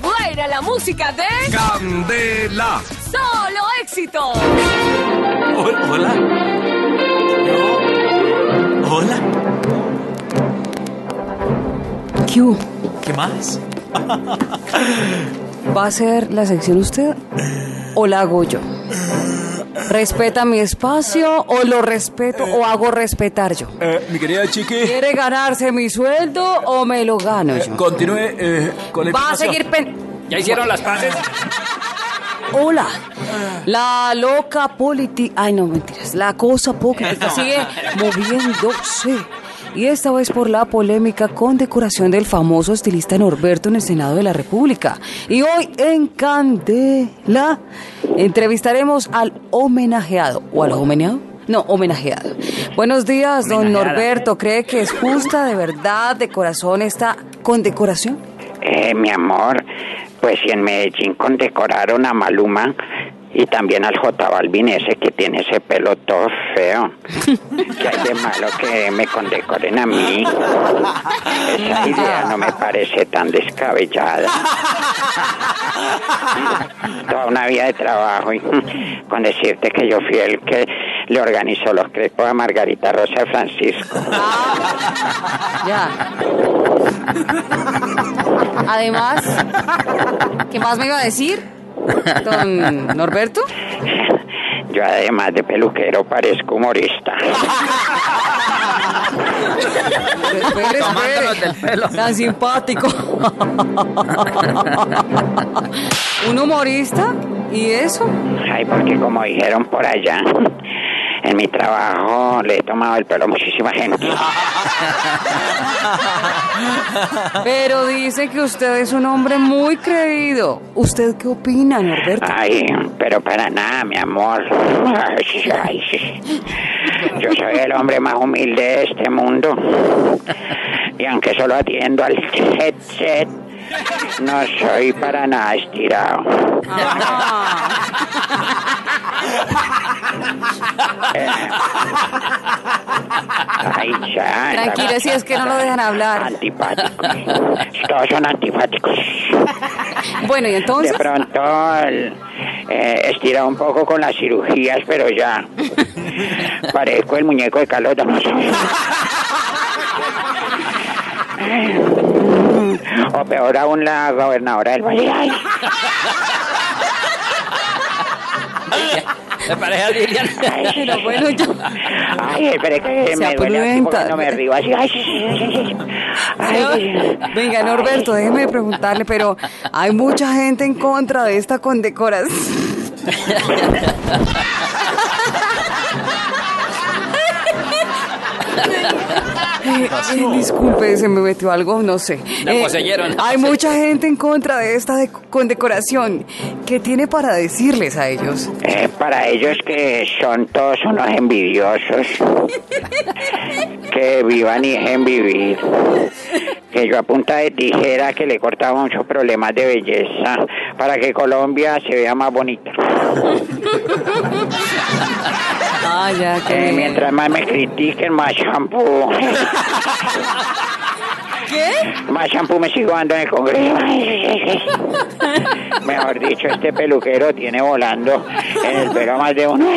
buena la música de Candela. Solo Éxitos. Hola. Yo. Hola. ¿Qué? ¿Qué más? ¿Va a hacer la sección usted o la hago yo? ¿Respeta mi espacio o lo respeto o hago respetar yo? Eh, mi querida Chiqui, ¿Quiere ganarse mi sueldo o me lo gano yo? continúe eh, con la ¿Va a seguir pen... ¿Ya hicieron las paces? Hola. La loca política... Ay, no, mentiras. La cosa política sigue moviéndose. Y esta vez por la polémica condecoración del famoso estilista Norberto en el Senado de la República. Y hoy en Candela entrevistaremos al homenajeado. ¿O al homenajeado? No, homenajeado. Buenos días, don Homenajeada. Norberto. ¿Cree que es justa de verdad, de corazón, esta condecoración? Eh, mi amor, pues si en Medellín condecoraron a Maluma y también al J Balvin ese que tiene ese pelo todo feo. ¿Qué hay de malo que me condecoren a mí? Esa idea no me parece tan descabellada. Toda una vida de trabajo y con decirte que yo fui el que le organizó los crepos a Margarita Rosa Francisco. Ya. Además, ¿qué más me iba a decir? Don Norberto. Yo además de peluquero parezco humorista. Del pelo. Tan simpático. ¿Un humorista? ¿Y eso? Ay, porque como dijeron por allá, en mi trabajo le he tomado el pelo a muchísima gente. Pero dice que usted es un hombre muy creído. ¿Usted qué opina, Norberto? Ay, pero para nada, mi amor. Ay, ay, Yo soy el hombre más humilde de este mundo. Y aunque solo atiendo al headset, no soy para nada estirado. Ah. Ay, ya. Tranquila, si es que no lo dejan hablar. Antipáticos. Todos son antipáticos. Bueno, ¿y De entonces? pronto el, eh, estira un poco con las cirugías, pero ya parezco el muñeco de Carlos Damaso. O peor aún la gobernadora del Valle. Ay, ¿Me parece a Lilian? Pero bueno, yo... ay, espere que Se me duele aquí porque no me río así. Ay, sí, sí, sí, sí. Ay, Venga, Norberto, déjeme preguntarle, pero hay mucha gente en contra de esta condecoración. Eh, disculpe, se me metió algo, no sé. La Eh, poseyeron, la hay mucha gente en contra de esta de- condecoración. ¿Qué tiene para decirles a ellos? Eh, para ellos que son todos unos envidiosos, que vivan y dejen vivir, que yo a punta de tijera que le cortaba muchos problemas de belleza para que Colombia se vea más bonita. Ah, ya, Eh, mientras más me critiquen, más shampoo. ¿Qué? Más shampoo me sigo dando en el Congreso. Mejor dicho, este peluquero tiene volando en el pelo más de uno.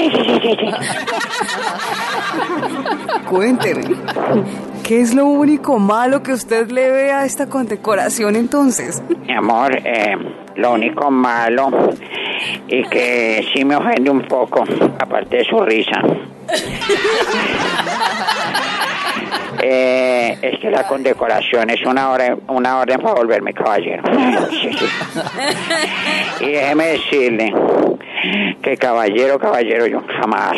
Cuénteme. ¿Qué es lo único malo que usted le ve a esta condecoración entonces? Mi amor, eh, lo único malo y que sí me ofende un poco, aparte de su risa, eh, es que la condecoración es una orden, una orden para volverme caballero. Sí, sí. Y déjeme decirle que caballero, caballero, yo jamás.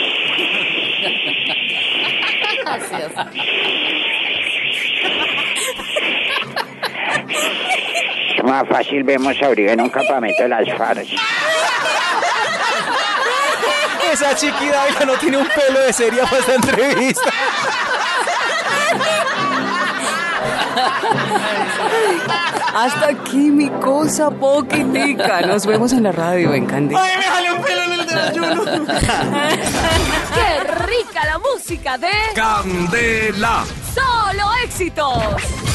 Más fácil vemos a Uribe en un campamento de las FARC. Esa chiqui Dávila no tiene un pelo de seria para esta entrevista. Hasta aquí mi cosa poquitica. Nos vemos en la radio en Candela. ¡Ay, me salió un pelo en el desayuno! ¡Qué rica la música de Candela. Solo Éxitos!